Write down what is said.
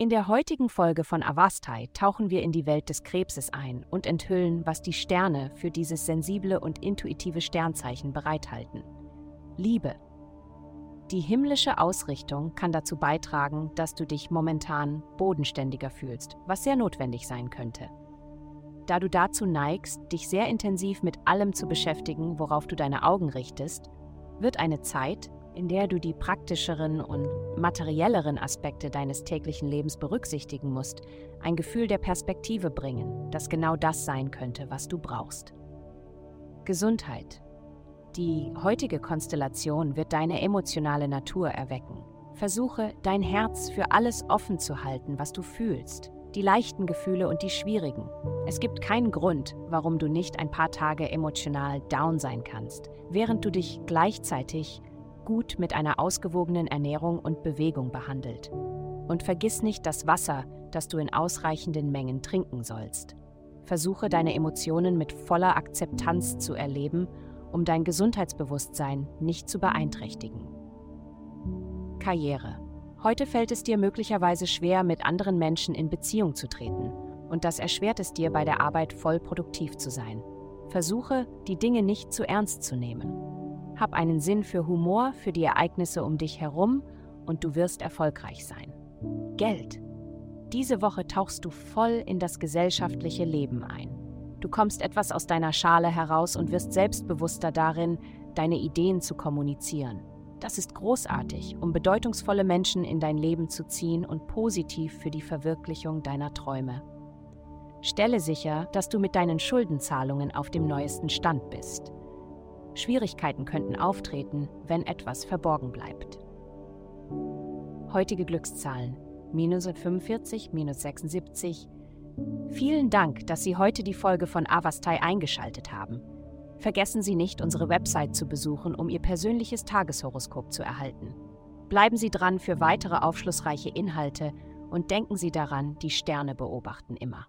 In der heutigen Folge von Avastai tauchen wir in die Welt des Krebses ein und enthüllen, was die Sterne für dieses sensible und intuitive Sternzeichen bereithalten. Liebe. Die himmlische Ausrichtung kann dazu beitragen, dass du dich momentan bodenständiger fühlst, was sehr notwendig sein könnte. Da du dazu neigst, dich sehr intensiv mit allem zu beschäftigen, worauf du deine Augen richtest, wird eine Zeit, in der du die praktischeren und materielleren Aspekte deines täglichen Lebens berücksichtigen musst, ein Gefühl der Perspektive bringen, das genau das sein könnte, was du brauchst. Gesundheit. Die heutige Konstellation wird deine emotionale Natur erwecken. Versuche, dein Herz für alles offen zu halten, was du fühlst, die leichten Gefühle und die schwierigen. Es gibt keinen Grund, warum du nicht ein paar Tage emotional down sein kannst, während du dich gleichzeitig gut mit einer ausgewogenen Ernährung und Bewegung behandelt. Und vergiss nicht das Wasser, das du in ausreichenden Mengen trinken sollst. Versuche deine Emotionen mit voller Akzeptanz zu erleben, um dein Gesundheitsbewusstsein nicht zu beeinträchtigen. Karriere. Heute fällt es dir möglicherweise schwer, mit anderen Menschen in Beziehung zu treten, und das erschwert es dir bei der Arbeit voll produktiv zu sein. Versuche, die Dinge nicht zu ernst zu nehmen. Hab einen Sinn für Humor, für die Ereignisse um dich herum und du wirst erfolgreich sein. Geld. Diese Woche tauchst du voll in das gesellschaftliche Leben ein. Du kommst etwas aus deiner Schale heraus und wirst selbstbewusster darin, deine Ideen zu kommunizieren. Das ist großartig, um bedeutungsvolle Menschen in dein Leben zu ziehen und positiv für die Verwirklichung deiner Träume. Stelle sicher, dass du mit deinen Schuldenzahlungen auf dem neuesten Stand bist. Schwierigkeiten könnten auftreten, wenn etwas verborgen bleibt. Heutige Glückszahlen minus 45, minus 76. Vielen Dank, dass Sie heute die Folge von Avastai eingeschaltet haben. Vergessen Sie nicht, unsere Website zu besuchen, um Ihr persönliches Tageshoroskop zu erhalten. Bleiben Sie dran für weitere aufschlussreiche Inhalte und denken Sie daran, die Sterne beobachten immer.